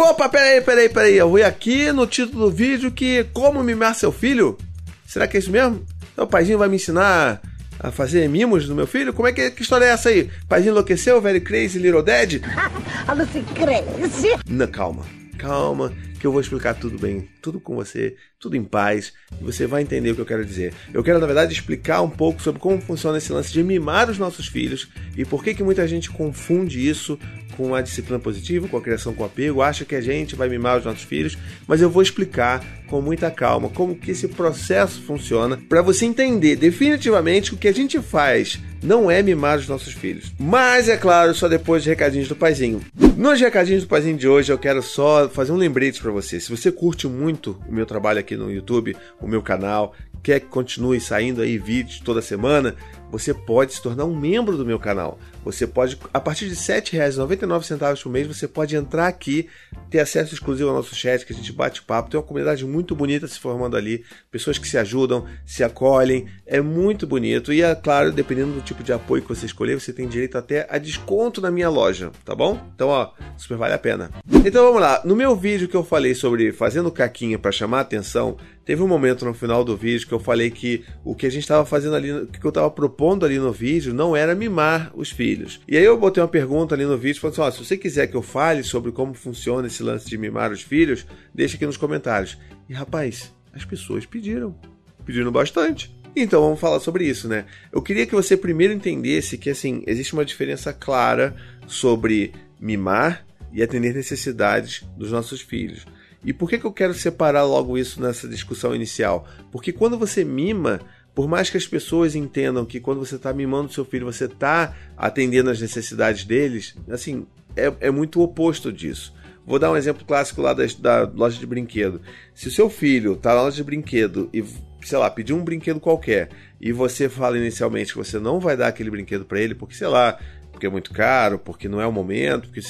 Opa, peraí, peraí, peraí. Eu vi aqui no título do vídeo que como mimar seu filho? Será que é isso mesmo? Então o paizinho vai me ensinar a fazer mimos do meu filho? Como é que, que história é essa aí? Paizinho enlouqueceu, very crazy little dead? A Lucy crazy. Não, calma, calma, que eu vou explicar tudo bem, tudo com você, tudo em paz, e você vai entender o que eu quero dizer. Eu quero, na verdade, explicar um pouco sobre como funciona esse lance de mimar os nossos filhos e por que, que muita gente confunde isso com a disciplina positiva, com a criação com apego, acha que a gente vai mimar os nossos filhos, mas eu vou explicar com muita calma como que esse processo funciona para você entender definitivamente que o que a gente faz não é mimar os nossos filhos. Mas é claro, só depois de recadinhos do paizinho. Nos recadinhos do paizinho de hoje eu quero só fazer um lembrete para você. Se você curte muito o meu trabalho aqui no YouTube, o meu canal, quer que continue saindo aí vídeos toda semana, você pode se tornar um membro do meu canal. Você pode, a partir de R$ 7,99 por mês, você pode entrar aqui, ter acesso exclusivo ao nosso chat, que a gente bate papo. Tem uma comunidade muito bonita se formando ali, pessoas que se ajudam, se acolhem. É muito bonito. E é claro, dependendo do tipo de apoio que você escolher, você tem direito até a desconto na minha loja, tá bom? Então, ó, super vale a pena. Então vamos lá. No meu vídeo que eu falei sobre fazendo caquinha para chamar atenção, teve um momento no final do vídeo que eu falei que o que a gente estava fazendo ali, o que eu estava propondo ali no vídeo, não era mimar os filhos. E aí eu botei uma pergunta ali no vídeo, falando assim, ó, se você quiser que eu fale sobre como funciona esse lance de mimar os filhos, deixa aqui nos comentários. E rapaz, as pessoas pediram, pediram bastante. Então vamos falar sobre isso, né? Eu queria que você primeiro entendesse que assim existe uma diferença clara sobre mimar e atender necessidades dos nossos filhos. E por que, que eu quero separar logo isso nessa discussão inicial? Porque quando você mima, por mais que as pessoas entendam que quando você está mimando seu filho, você está atendendo às necessidades deles, assim, é, é muito o oposto disso. Vou dar um exemplo clássico lá da, da loja de brinquedo. Se o seu filho está na loja de brinquedo e, sei lá, pediu um brinquedo qualquer e você fala inicialmente que você não vai dar aquele brinquedo para ele porque, sei lá, porque é muito caro, porque não é o momento, porque,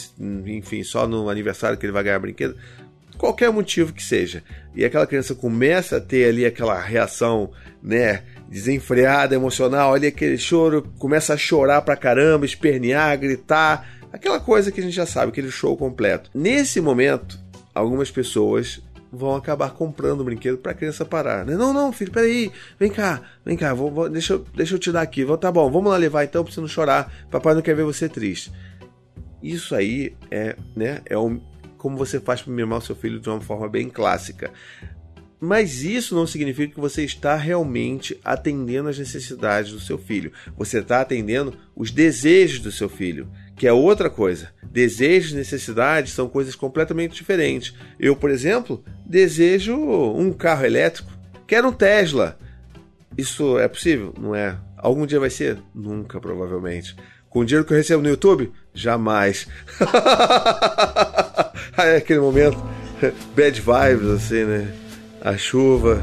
enfim, só no aniversário que ele vai ganhar brinquedo qualquer motivo que seja. E aquela criança começa a ter ali aquela reação, né, desenfreada, emocional, olha aquele choro, começa a chorar pra caramba, espernear, gritar, aquela coisa que a gente já sabe, aquele show completo. Nesse momento, algumas pessoas vão acabar comprando o brinquedo para a criança parar. Né? Não, não, filho, peraí, vem cá, vem cá, vou, vou, deixa, eu, deixa eu te dar aqui. Vou, tá bom, vamos lá levar então para você não chorar. Papai não quer ver você triste. Isso aí é, né, é o, como você faz para mimar o seu filho de uma forma bem clássica. Mas isso não significa que você está realmente atendendo às necessidades do seu filho. Você está atendendo os desejos do seu filho, que é outra coisa. Desejos e necessidades são coisas completamente diferentes. Eu, por exemplo, desejo um carro elétrico. Quero um Tesla. Isso é possível? Não é. Algum dia vai ser? Nunca, provavelmente. Com o dinheiro que eu recebo no YouTube? Jamais. Aí aquele momento, bad vibes, assim, né? A chuva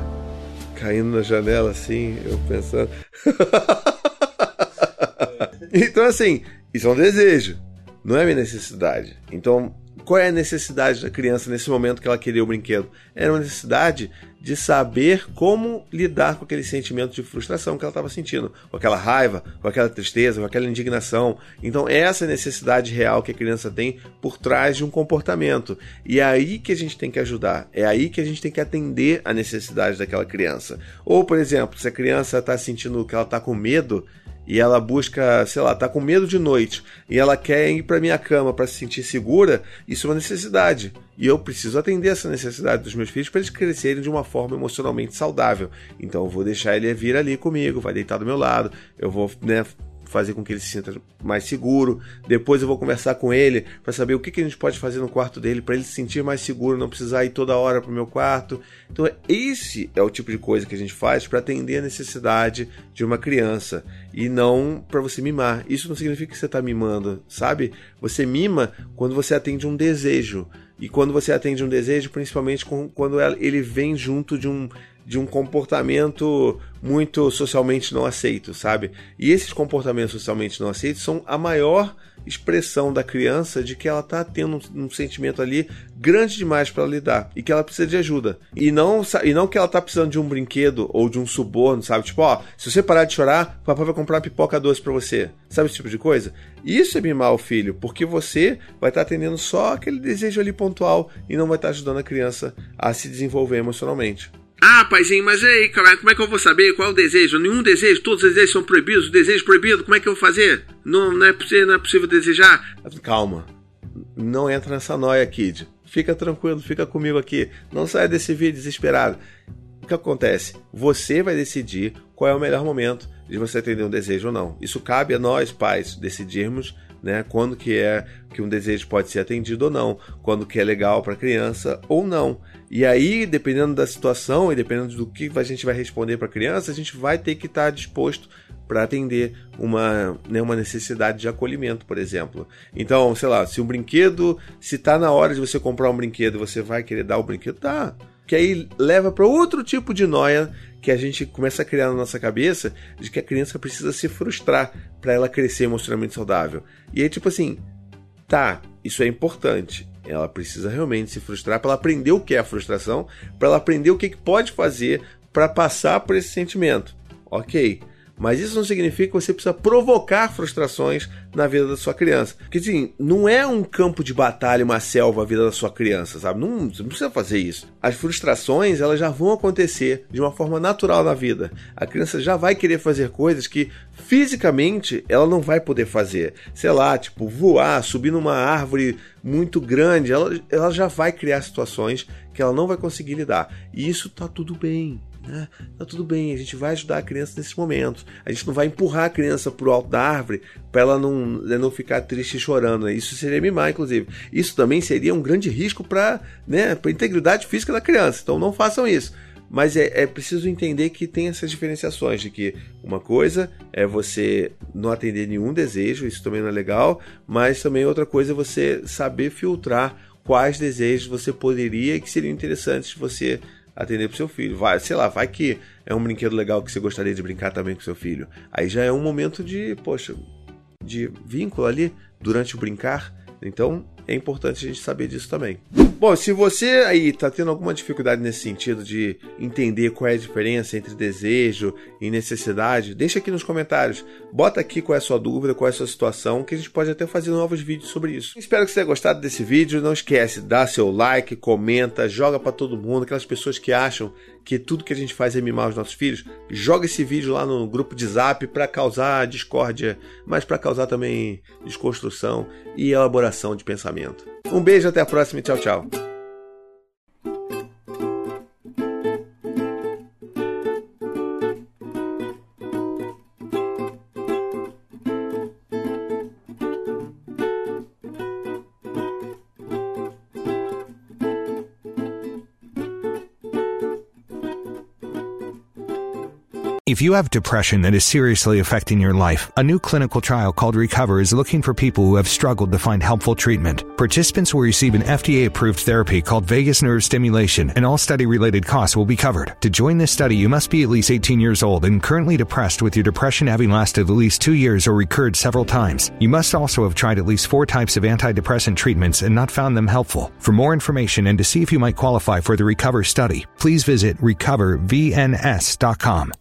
caindo na janela, assim, eu pensando. então, assim, isso é um desejo, não é minha necessidade. Então, qual é a necessidade da criança nesse momento que ela queria o brinquedo? Era uma necessidade de saber como lidar com aquele sentimento de frustração que ela estava sentindo, com aquela raiva, com aquela tristeza, com aquela indignação. Então, essa é a necessidade real que a criança tem por trás de um comportamento. E é aí que a gente tem que ajudar, é aí que a gente tem que atender a necessidade daquela criança. Ou, por exemplo, se a criança está sentindo que ela está com medo, e ela busca, sei lá, tá com medo de noite e ela quer ir para minha cama para se sentir segura, isso é uma necessidade. E eu preciso atender essa necessidade dos meus filhos para eles crescerem de uma forma emocionalmente saudável. Então eu vou deixar ele vir ali comigo, vai deitar do meu lado, eu vou, né, fazer com que ele se sinta mais seguro. Depois eu vou conversar com ele para saber o que, que a gente pode fazer no quarto dele para ele se sentir mais seguro, não precisar ir toda hora para o meu quarto. Então, esse é o tipo de coisa que a gente faz para atender a necessidade de uma criança e não para você mimar. Isso não significa que você está mimando, sabe? Você mima quando você atende um desejo. E quando você atende um desejo, principalmente quando ele vem junto de um de um comportamento muito socialmente não aceito, sabe? E esses comportamentos socialmente não aceitos são a maior expressão da criança de que ela está tendo um, um, sentimento ali grande demais para lidar e que ela precisa de ajuda. E não, e não que ela está precisando de um brinquedo ou de um suborno, sabe? Tipo, ó, se você parar de chorar, o papai vai comprar pipoca doce para você. Sabe esse tipo de coisa? Isso é mimar o filho, porque você vai estar tá atendendo só aquele desejo ali pontual e não vai estar tá ajudando a criança a se desenvolver emocionalmente. Ah, paizinho, mas aí, cara, como é que eu vou saber qual é o desejo? Nenhum desejo, todos os desejos são proibidos, o desejo proibido, como é que eu vou fazer? Não, não, é, possível, não é possível desejar? Calma, não entra nessa noia, kid. Fica tranquilo, fica comigo aqui. Não saia desse vídeo desesperado. O que acontece? Você vai decidir qual é o melhor momento de você atender um desejo ou não. Isso cabe a nós, pais, decidirmos né? Quando que é que um desejo pode ser atendido ou não, quando que é legal para criança ou não. E aí, dependendo da situação e dependendo do que a gente vai responder para a criança, a gente vai ter que estar tá disposto para atender uma, né, uma necessidade de acolhimento, por exemplo. Então, sei lá, se um brinquedo, se está na hora de você comprar um brinquedo, você vai querer dar o brinquedo, tá. Que aí leva para outro tipo de noia que a gente começa a criar na nossa cabeça de que a criança precisa se frustrar para ela crescer emocionalmente saudável. E aí, tipo assim, tá, isso é importante. Ela precisa realmente se frustrar para ela aprender o que é a frustração, para ela aprender o que, que pode fazer para passar por esse sentimento. Ok. Mas isso não significa que você precisa provocar frustrações na vida da sua criança. Porque assim, não é um campo de batalha, uma selva a vida da sua criança, sabe? Não, não precisa fazer isso. As frustrações, elas já vão acontecer de uma forma natural na vida. A criança já vai querer fazer coisas que fisicamente ela não vai poder fazer. Sei lá, tipo, voar, subir numa árvore muito grande, ela, ela já vai criar situações que ela não vai conseguir lidar. E isso tá tudo bem. Né? Tá tudo bem, a gente vai ajudar a criança nesses momentos. A gente não vai empurrar a criança pro alto da árvore para ela não, né, não ficar triste chorando. Né? Isso seria mimar, inclusive. Isso também seria um grande risco para né, a integridade física da criança. Então não façam isso. Mas é, é, preciso entender que tem essas diferenciações de que uma coisa é você não atender nenhum desejo, isso também não é legal, mas também outra coisa é você saber filtrar quais desejos você poderia que seriam interessantes você atender pro seu filho. Vai, sei lá, vai que é um brinquedo legal que você gostaria de brincar também com seu filho. Aí já é um momento de, poxa, de vínculo ali durante o brincar. Então é importante a gente saber disso também. Bom, se você aí está tendo alguma dificuldade nesse sentido de entender qual é a diferença entre desejo e necessidade, deixa aqui nos comentários. Bota aqui qual é a sua dúvida, qual é a sua situação, que a gente pode até fazer novos vídeos sobre isso. Espero que você tenha gostado desse vídeo. Não esquece, dá seu like, comenta, joga para todo mundo, aquelas pessoas que acham que tudo que a gente faz é mimar os nossos filhos, joga esse vídeo lá no grupo de Zap para causar discórdia, mas para causar também desconstrução e elaboração de pensamento. Um beijo, até a próxima e tchau, tchau. If you have depression that is seriously affecting your life, a new clinical trial called Recover is looking for people who have struggled to find helpful treatment. Participants will receive an FDA approved therapy called vagus nerve stimulation, and all study related costs will be covered. To join this study, you must be at least 18 years old and currently depressed with your depression having lasted at least two years or recurred several times. You must also have tried at least four types of antidepressant treatments and not found them helpful. For more information and to see if you might qualify for the Recover study, please visit recovervns.com.